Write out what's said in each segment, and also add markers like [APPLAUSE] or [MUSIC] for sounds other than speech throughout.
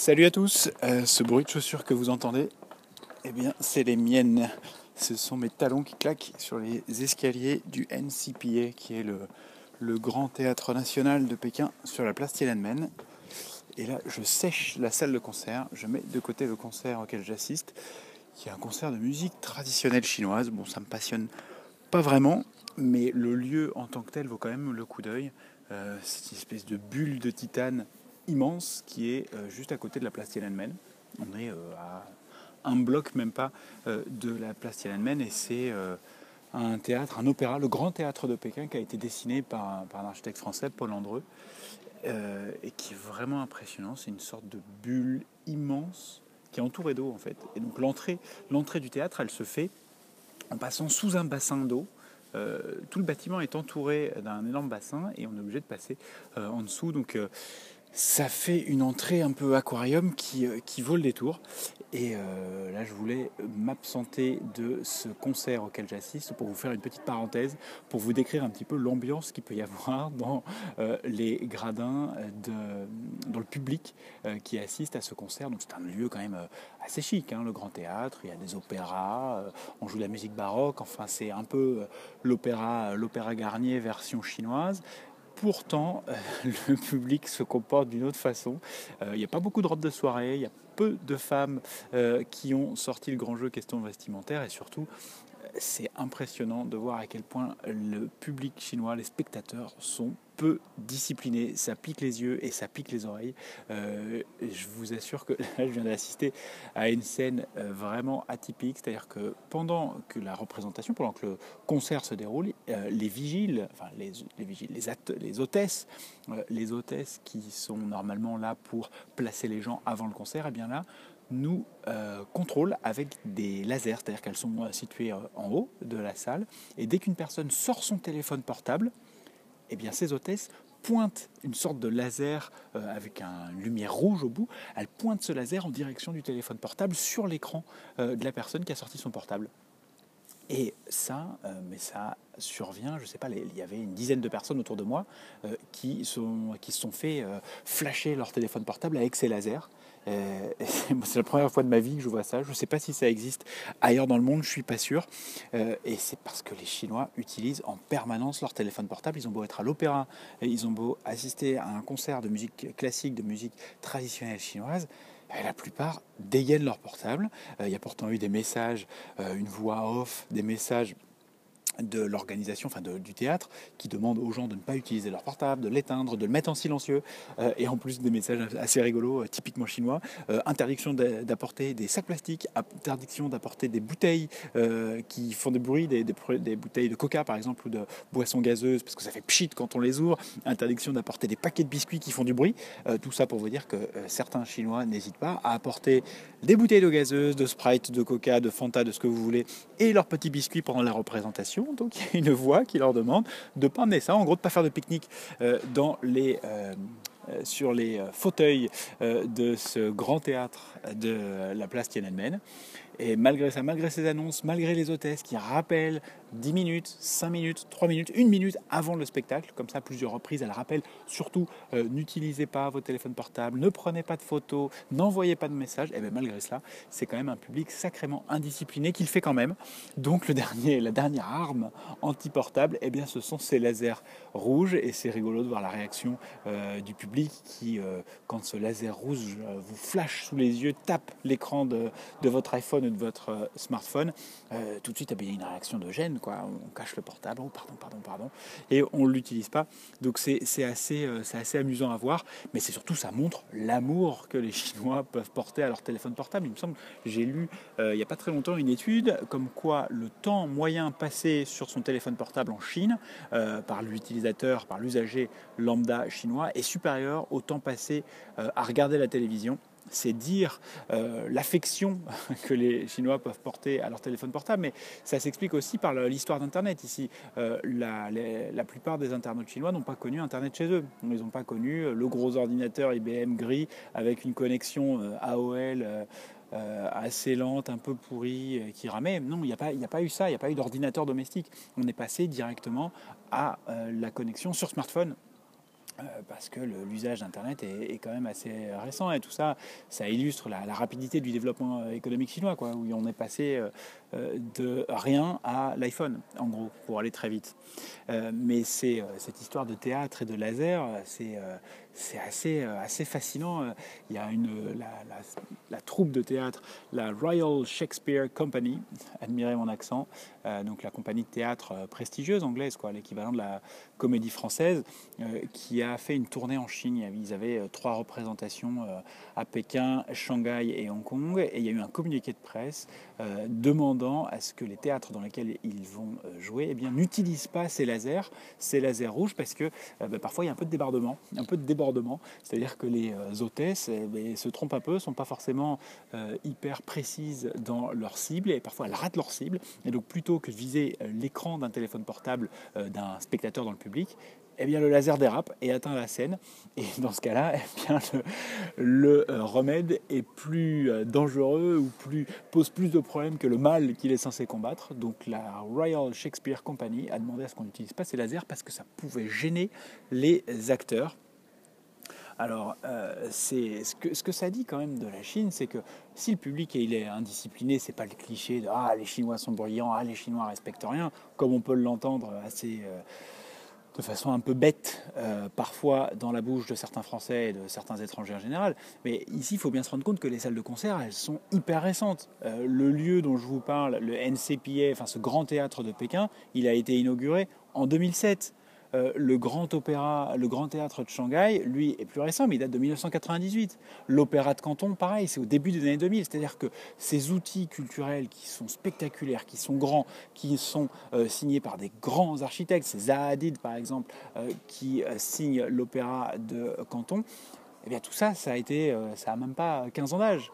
Salut à tous, euh, ce bruit de chaussures que vous entendez, eh bien c'est les miennes. Ce sont mes talons qui claquent sur les escaliers du NCPA, qui est le, grand théâtre national de Pékin sur la place Tiananmen. Et là, je sèche la salle de concert, je mets de côté le concert auquel j'assiste, qui est un concert de musique traditionnelle chinoise. Bon, ça me passionne pas vraiment, mais le lieu en tant que tel vaut quand même le coup d'œil. Euh, c'est une espèce de bulle de titane immense qui est euh, juste à côté de la place Tiananmen. On est euh, à un bloc même pas de la place Tiananmen et c'est un théâtre, un opéra, le grand théâtre de Pékin qui a été dessiné par, un architecte français, Paul Andreu, et qui est vraiment impressionnant. C'est une sorte de bulle immense qui est entourée d'eau en fait. Et donc l'entrée, du théâtre, elle se fait en passant sous un bassin d'eau euh, tout le bâtiment est entouré d'un énorme bassin et on est obligé de passer euh, en dessous. Donc euh, ça fait une entrée un peu aquarium qui, qui vaut le détour. Et là, je voulais m'absenter de ce concert auquel j'assiste pour vous faire une petite parenthèse, pour vous décrire un petit peu l'ambiance qu'il peut y avoir dans les gradins, de, dans le public qui assiste à ce concert. Donc c'est un lieu quand même assez chic, hein, le grand théâtre, il y a des opéras, on joue de la musique baroque, enfin c'est un peu l'opéra, l'opéra Garnier version chinoise. Pourtant, euh, le public se comporte d'une autre façon. Euh, il n'y a pas beaucoup de robes de soirée, il y a peu de femmes euh, qui ont sorti le grand jeu question vestimentaire et surtout, c'est impressionnant de voir à quel point le public chinois, les spectateurs sont peu disciplinés. Ça pique les yeux et ça pique les oreilles. Euh, je vous assure que [LAUGHS] je viens d'assister à une scène euh, vraiment atypique. C'est-à-dire que pendant que la représentation, pendant que le concert se déroule, euh, les vigiles, enfin les, vigiles, les, les hôtesses, les hôtesses qui sont normalement là pour placer les gens avant le concert, et eh bien là, nous contrôlent avec des lasers, c'est-à-dire qu'elles sont situées en haut de la salle. Et dès qu'une personne sort son téléphone portable, eh bien, ces hôtesses pointent une sorte de laser avec une lumière rouge au bout. Elles pointent ce laser en direction du téléphone portable sur l'écran de la personne qui a sorti son portable. Et ça, mais ça survient, je ne sais pas, il y avait une dizaine de personnes autour de moi qui, sont, qui se sont fait flasher leur téléphone portable avec ces lasers. Euh, [LAUGHS] c'est la première fois de ma vie que je vois ça. Je ne sais pas si ça existe ailleurs dans le monde, je suis pas sûr. Euh, et c'est parce que les Chinois utilisent en permanence leur téléphone portable. Ils ont beau être à l'opéra, ils ont beau assister à un concert de musique classique, de musique traditionnelle chinoise. la plupart dégainent leur portable. Euh, il y a pourtant eu des messages, une voix off, des messages de l'organisation, enfin du théâtre, qui demande aux gens de ne pas utiliser leur portable, de l'éteindre, de le mettre en silencieux, euh, et en plus des messages assez rigolos, euh, typiquement chinois, euh, interdiction d'apporter des sacs plastiques, interdiction d'apporter des bouteilles qui font des bruits, des, bouteilles de coca par exemple, ou de boissons gazeuses, parce que ça fait pchit quand on les ouvre, interdiction d'apporter des paquets de biscuits qui font du bruit, tout ça pour vous dire que certains Chinois n'hésitent pas à apporter des bouteilles de gazeuses, de Sprite, de coca, de Fanta, de ce que vous voulez, et leurs petits biscuits pendant la représentation donc il y a une voix qui leur demande de ne pas emmener ça, en gros de ne pas faire de pique-nique euh, dans les, euh, sur les fauteuils de ce grand théâtre de la place Tiananmen. Et malgré ça, malgré ces annonces, malgré les hôtesses qui rappellent 10 minutes, 5 minutes, 3 minutes, 1 minute avant le spectacle, comme ça plusieurs reprises, elles rappellent surtout euh, n'utilisez pas vos téléphones portables, ne prenez pas de photos, n'envoyez pas de messages. Et bien malgré cela, c'est quand même un public sacrément indiscipliné qu'il fait quand même. Donc le dernier, la dernière arme anti-portable, eh bien ce sont ces lasers rouges. Et c'est rigolo de voir la réaction euh, du public qui, euh, quand ce laser rouge vous flash sous les yeux, tape l'écran de, votre iPhone de votre euh, smartphone, euh, tout de suite, il y a une réaction de gêne, quoi. On cache le portable, oh, pardon, pardon, pardon, et on ne l'utilise pas. Donc c'est assez, euh, assez amusant à voir, mais c'est surtout, ça montre l'amour que les Chinois [LAUGHS] peuvent porter à leur téléphone portable. Il me semble, j'ai lu il n'y a pas très longtemps une étude comme quoi le temps moyen passé sur son téléphone portable en Chine par l'utilisateur, par l'usager lambda chinois est supérieur au temps passé à regarder la télévision c'est dire euh, l'affection [LAUGHS] que les Chinois peuvent porter à leur téléphone portable, mais ça s'explique aussi par l'histoire d'Internet. Ici, euh, la, plupart des internautes chinois n'ont pas connu Internet chez eux. Ils n'ont pas connu le gros ordinateur IBM gris avec une connexion euh, AOL. assez lente, un peu pourrie, qui ramait. Non, il n'y a pas eu ça, il n'y a pas eu d'ordinateur domestique. On est passé directement à la connexion sur smartphone parce que l'usage d'Internet est, quand même assez récent et tout ça, ça illustre la, rapidité du développement économique chinois, quoi, où on est passé de rien à l'iPhone, en gros, pour aller très vite. mais c'est cette histoire de théâtre et de laser, c'est c'est assez, assez fascinant. Il y a une, la, troupe de théâtre, la Royal Shakespeare Company, admirez mon accent, donc la compagnie de théâtre prestigieuse anglaise, quoi, l'équivalent de la comédie française, qui a fait une tournée en Chine. Ils avaient trois représentations à Pékin, Shanghai et Hong Kong, et il y a eu un communiqué de presse demandant à ce que les théâtres dans lesquels ils vont jouer eh n'utilisent pas ces lasers, ces lasers rouges, parce que bah, parfois il y a un peu de débordement, un peu de débordement, c'est-à-dire que les hôtesses eh ben, se trompent un peu, sont pas forcément hyper précises dans leur cible, et parfois elles ratent leur cible, et donc plutôt que viser l'écran d'un téléphone portable d'un spectateur dans le public, eh bien, le laser dérape et atteint la scène. Et dans ce cas-là, [LAUGHS] eh bien, le, euh, remède est plus euh, dangereux ou plus, pose plus de problèmes que le mal qu'il est censé combattre. Donc la Royal Shakespeare Company a demandé à ce qu'on n'utilise pas ces lasers parce que ça pouvait gêner les acteurs. Alors, euh, ce que, ça dit quand même de la Chine, c'est que si le public il est indiscipliné, c'est pas le cliché de ah les Chinois sont bruyants, ah les Chinois respectent rien, comme on peut l'entendre assez de façon un peu bête, euh, parfois dans la bouche de certains Français et de certains étrangers en général. Mais ici, il faut bien se rendre compte que les salles de concert, elles sont hyper récentes. Euh, le lieu dont je vous parle, le NCPA, enfin ce grand théâtre de Pékin, il a été inauguré en 2007. Euh, le Grand Opéra, le Grand Théâtre de Shanghai, lui, est plus récent, mais il date de 1998. L'Opéra de Canton, pareil, c'est au début des années 2000. C'est-à-dire que ces outils culturels qui sont spectaculaires, qui sont grands, qui sont euh, signés par des grands architectes, c'est Zaha Hadid, par exemple, euh, qui signe l'Opéra de Canton, eh bien tout ça, ça a été, ça a même pas 15 ans d'âge.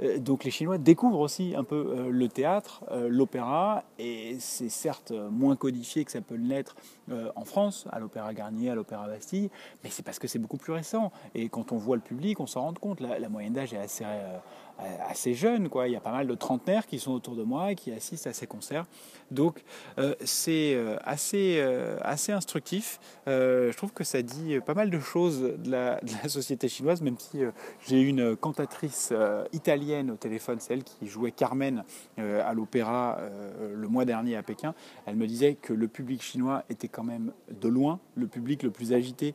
Euh, donc les Chinois découvrent aussi un peu euh, le théâtre, euh, l'opéra, et c'est certes moins codifié que ça peut l'être en France, à l'Opéra Garnier, à l'Opéra Bastille, mais c'est parce que c'est beaucoup plus récent. Et quand on voit le public, on s'en rend compte. La, moyenne d'âge est assez, assez jeune. Quoi. Il y a pas mal de trentenaires qui sont autour de moi et qui assistent à ces concerts. Donc c'est assez, assez instructif. je trouve que ça dit pas mal de choses de la, de la société chinoise, même si j'ai une cantatrice italienne au téléphone, celle qui jouait Carmen euh, à l'opéra euh, le mois dernier à Pékin. Elle me disait que le public chinois était quand même de loin le public le plus agité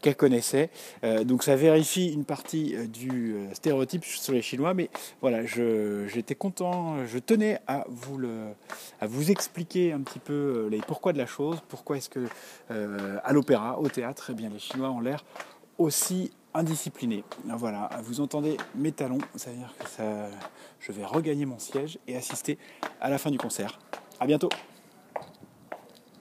qu'elle connaissait. Euh, donc ça vérifie une partie du stéréotype sur les Chinois, mais voilà, j'étais content, je tenais à vous, le, à vous expliquer un petit peu les pourquoi de la chose, pourquoi est-ce que à l'opéra, au théâtre, eh bien, les Chinois ont l'air aussi indiscipliné. Voilà, vous entendez mes talons, ça veut dire que ça, je vais regagner mon siège et assister à la fin du concert. A bientôt